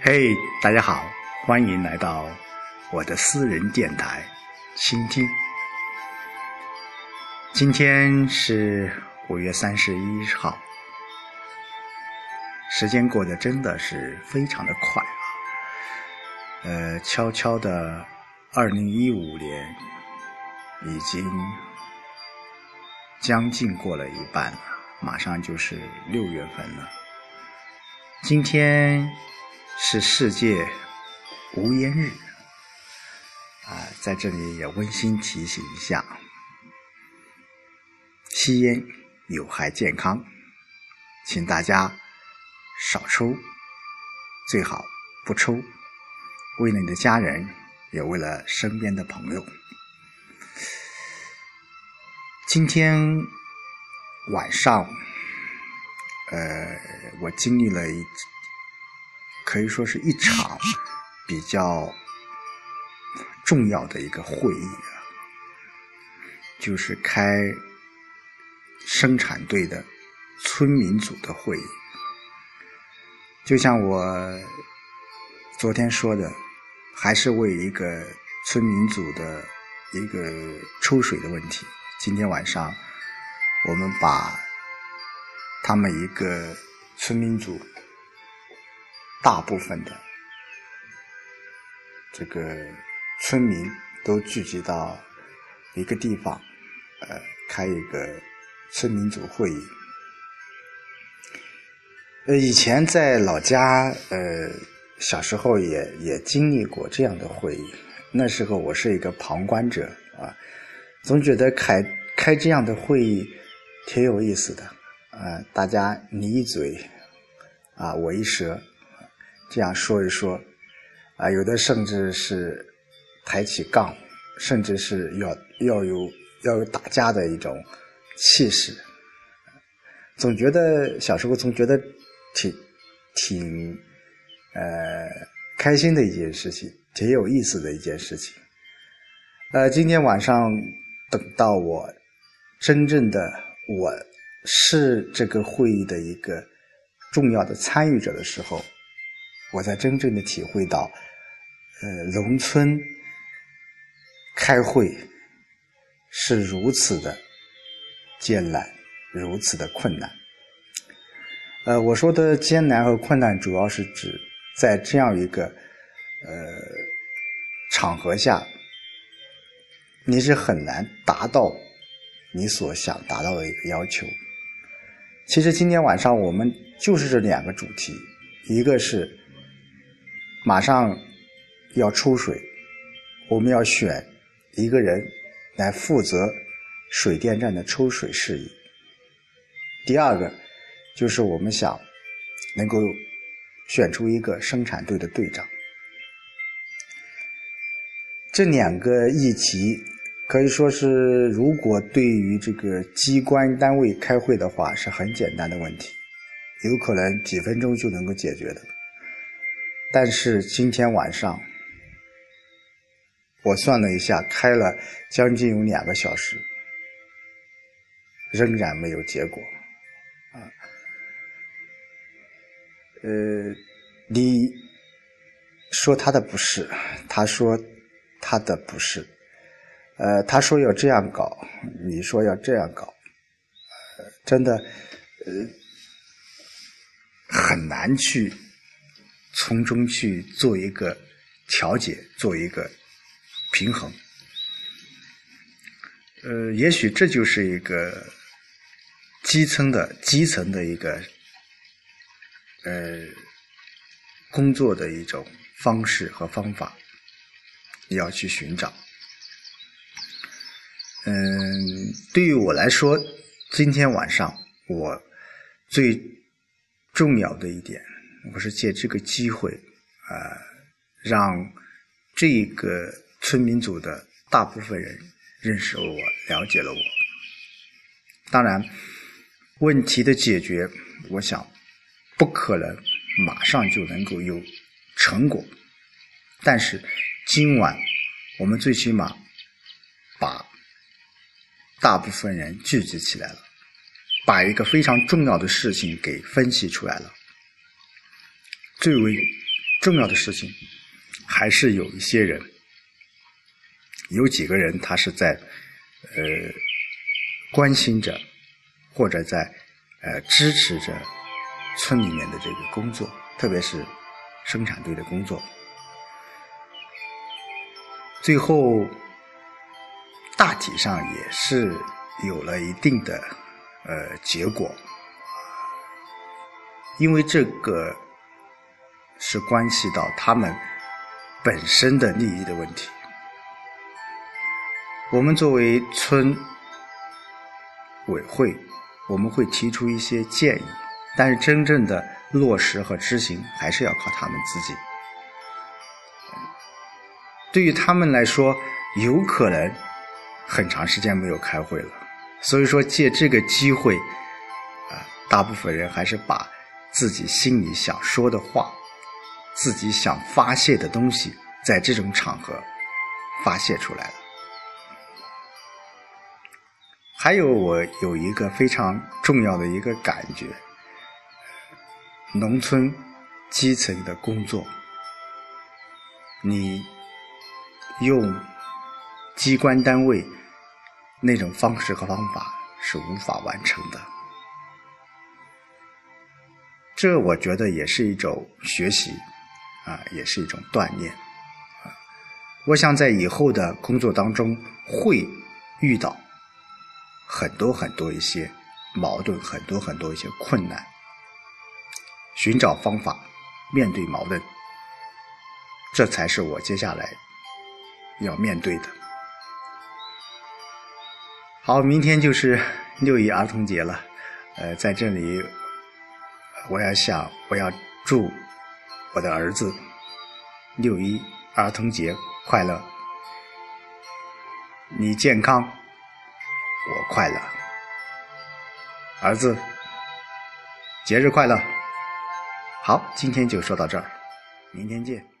嘿，大家好，欢迎来到我的私人电台，倾听。今天是五月三十一号，时间过得真的是非常的快啊！呃，悄悄的，二零一五年已经将近过了一半了，马上就是六月份了。今天是世界无烟日啊，在这里也温馨提醒一下，吸烟有害健康，请大家少抽，最好不抽。为了你的家人，也为了身边的朋友。今天晚上，呃，我经历了一，可以说是一场比较重要的一个会议啊，就是开生产队的村民组的会议。就像我昨天说的。还是为一个村民组的一个抽水的问题。今天晚上，我们把他们一个村民组大部分的这个村民都聚集到一个地方，呃，开一个村民组会议。呃，以前在老家，呃。小时候也也经历过这样的会议，那时候我是一个旁观者啊，总觉得开开这样的会议挺有意思的啊，大家你一嘴啊我一舌，这样说一说啊，有的甚至是抬起杠，甚至是要要有要有打架的一种气势，总觉得小时候总觉得挺挺。呃，开心的一件事情，挺有意思的一件事情。呃，今天晚上等到我真正的我是这个会议的一个重要的参与者的时候，我才真正的体会到，呃，农村开会是如此的艰难，如此的困难。呃，我说的艰难和困难，主要是指。在这样一个呃场合下，你是很难达到你所想达到的一个要求。其实今天晚上我们就是这两个主题，一个是马上要抽水，我们要选一个人来负责水电站的抽水事宜；第二个就是我们想能够。选出一个生产队的队长，这两个议题可以说是，如果对于这个机关单位开会的话，是很简单的问题，有可能几分钟就能够解决的。但是今天晚上，我算了一下，开了将近有两个小时，仍然没有结果。呃，你说他的不是，他说他的不是，呃，他说要这样搞，你说要这样搞，真的，呃，很难去从中去做一个调节，做一个平衡。呃，也许这就是一个基层的基层的一个。呃，工作的一种方式和方法，要去寻找。嗯，对于我来说，今天晚上我最重要的一点，我是借这个机会啊，让这个村民组的大部分人认识了我，了解了我。当然，问题的解决，我想。不可能马上就能够有成果，但是今晚我们最起码把大部分人聚集起来了，把一个非常重要的事情给分析出来了。最为重要的事情，还是有一些人，有几个人他是在呃关心着，或者在呃支持着村里面的这个工作，特别是生产队的工作。最后，大体上也是有了一定的呃结果，因为这个是关系到他们本身的利益的问题。我们作为村委会，我们会提出一些建议，但是真正的落实和执行，还是要靠他们自己。对于他们来说，有可能很长时间没有开会了，所以说借这个机会，啊，大部分人还是把自己心里想说的话，自己想发泄的东西，在这种场合发泄出来了。还有，我有一个非常重要的一个感觉，农村基层的工作，你。用机关单位那种方式和方法是无法完成的，这我觉得也是一种学习啊，也是一种锻炼。我想在以后的工作当中会遇到很多很多一些矛盾，很多很多一些困难，寻找方法面对矛盾，这才是我接下来。要面对的。好，明天就是六一儿童节了，呃，在这里，我要想，我要祝我的儿子六一儿童节快乐，你健康，我快乐，儿子节日快乐。好，今天就说到这儿，明天见。